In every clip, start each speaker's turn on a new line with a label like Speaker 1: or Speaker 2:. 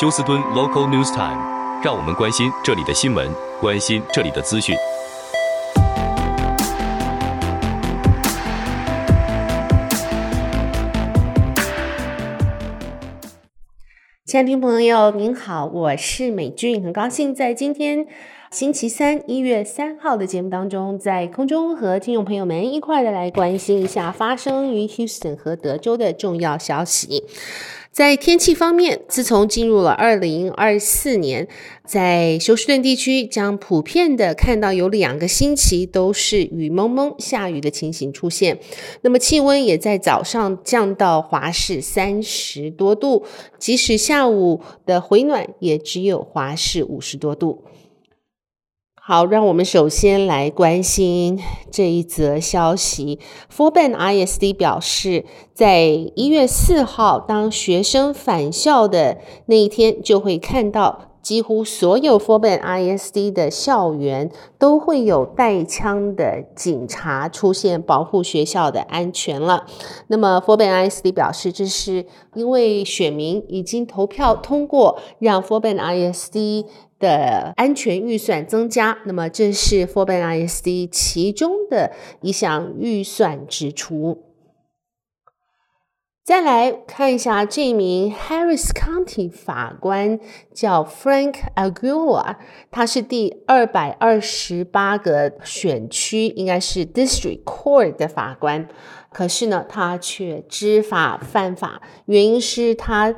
Speaker 1: 休斯敦 Local News Time，让我们关心这里的新闻，关心这里的资讯。
Speaker 2: 亲爱的听众朋友，您好，我是美俊，很高兴在今天星期三一月三号的节目当中，在空中和听众朋友们一块的来关心一下发生于 Houston 和德州的重要消息。在天气方面，自从进入了二零二四年，在休斯顿地区将普遍的看到有两个星期都是雨蒙蒙下雨的情形出现。那么气温也在早上降到华氏三十多度，即使下午的回暖也只有华氏五十多度。好，让我们首先来关心这一则消息。，forband ISD 表示，在一月四号，当学生返校的那一天，就会看到几乎所有 Fort Bend ISD 的校园都会有带枪的警察出现，保护学校的安全了。那么 Fort Bend ISD 表示，这是因为选民已经投票通过，让 Fort Bend ISD 的安全预算增加，那么这是 Fort Bend ISD 其中的一项预算支出。再来看一下这名 Harris County 法官叫 Frank Aguilar，他是第二百二十八个选区，应该是 District Court 的法官，可是呢，他却知法犯法，原因是他。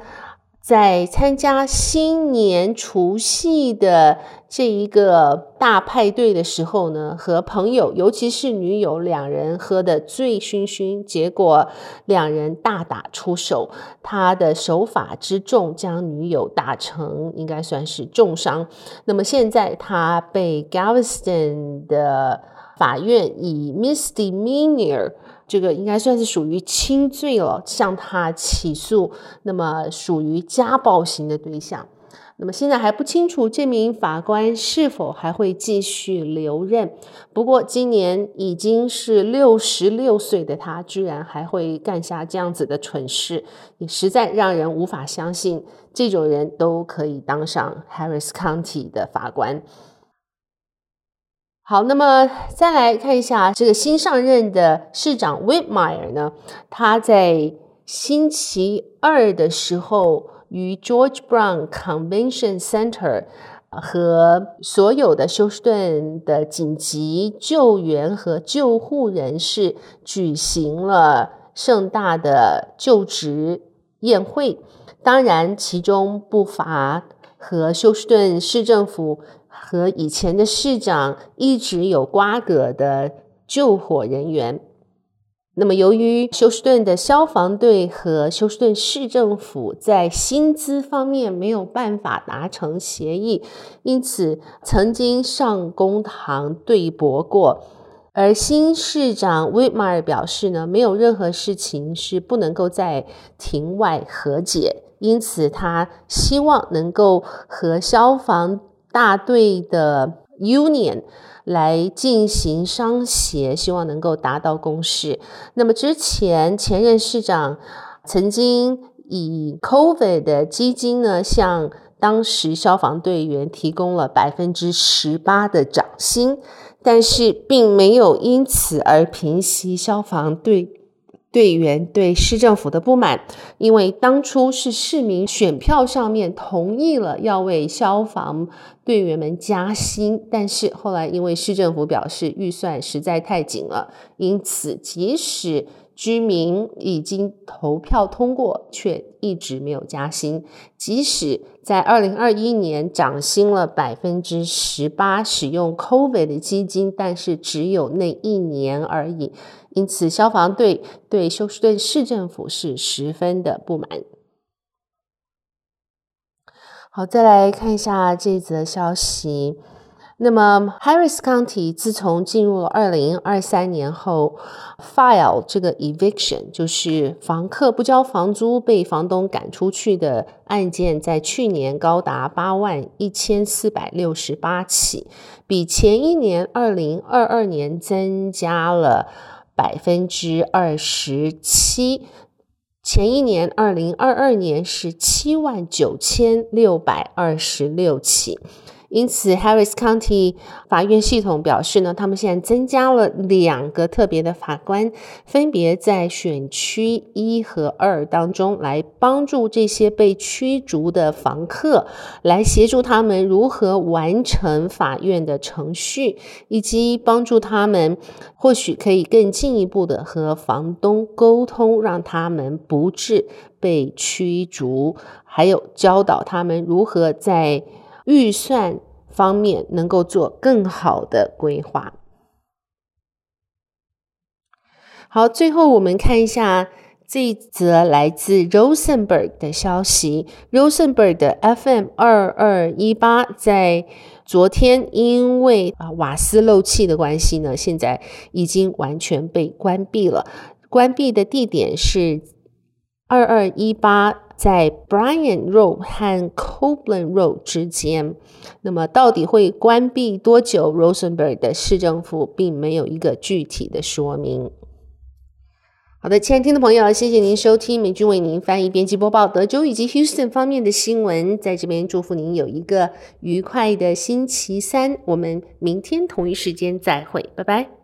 Speaker 2: 在参加新年除夕的这一个大派对的时候呢，和朋友，尤其是女友，两人喝得醉醺醺，结果两人大打出手。他的手法之重，将女友打成应该算是重伤。那么现在他被 Galveston 的法院以 misdemeanor。这个应该算是属于轻罪了，向他起诉，那么属于家暴型的对象。那么现在还不清楚这名法官是否还会继续留任。不过今年已经是六十六岁的他，居然还会干下这样子的蠢事，也实在让人无法相信，这种人都可以当上 Harris County 的法官。好，那么再来看一下这个新上任的市长 Whitmire 呢，他在星期二的时候于 George Brown Convention Center 和所有的休斯顿的紧急救援和救护人士举行了盛大的就职宴会，当然其中不乏和休斯顿市政府。和以前的市长一直有瓜葛的救火人员，那么由于休斯顿的消防队和休斯顿市政府在薪资方面没有办法达成协议，因此曾经上公堂对簿过。而新市长 Whitmire 表示呢，没有任何事情是不能够在庭外和解，因此他希望能够和消防。大队的 union 来进行商协，希望能够达到共识。那么之前前任市长曾经以 COVID 的基金呢，向当时消防队员提供了百分之十八的涨薪，但是并没有因此而平息消防队。队员对市政府的不满，因为当初是市民选票上面同意了要为消防队员们加薪，但是后来因为市政府表示预算实在太紧了，因此即使居民已经投票通过，却一直没有加薪。即使在二零二一年涨薪了百分之十八，使用 COVID 的基金，但是只有那一年而已。因此，消防队对休斯顿市政府是十分的不满。好，再来看一下这则消息。那么，Harris County 自从进入了二零二三年后，file 这个 eviction 就是房客不交房租被房东赶出去的案件，在去年高达八万一千四百六十八起，比前一年二零二二年增加了百分之二十七。前一年二零二二年是七万九千六百二十六起。因此，Harris County 法院系统表示呢，他们现在增加了两个特别的法官，分别在选区一和二当中来帮助这些被驱逐的房客，来协助他们如何完成法院的程序，以及帮助他们或许可以更进一步的和房东沟通，让他们不致被驱逐，还有教导他们如何在。预算方面能够做更好的规划。好，最后我们看一下这则来自 Rosenberg 的消息。Rosenberg 的 FM 二二一八在昨天因为啊瓦斯漏气的关系呢，现在已经完全被关闭了。关闭的地点是二二一八。在 Bryan Road 和 Copeland Road 之间，那么到底会关闭多久？Rosenberg 的市政府并没有一个具体的说明。好的，亲爱的听众朋友，谢谢您收听美君为您翻译、编辑、播报德州以及 Houston 方面的新闻，在这边祝福您有一个愉快的星期三。我们明天同一时间再会，拜拜。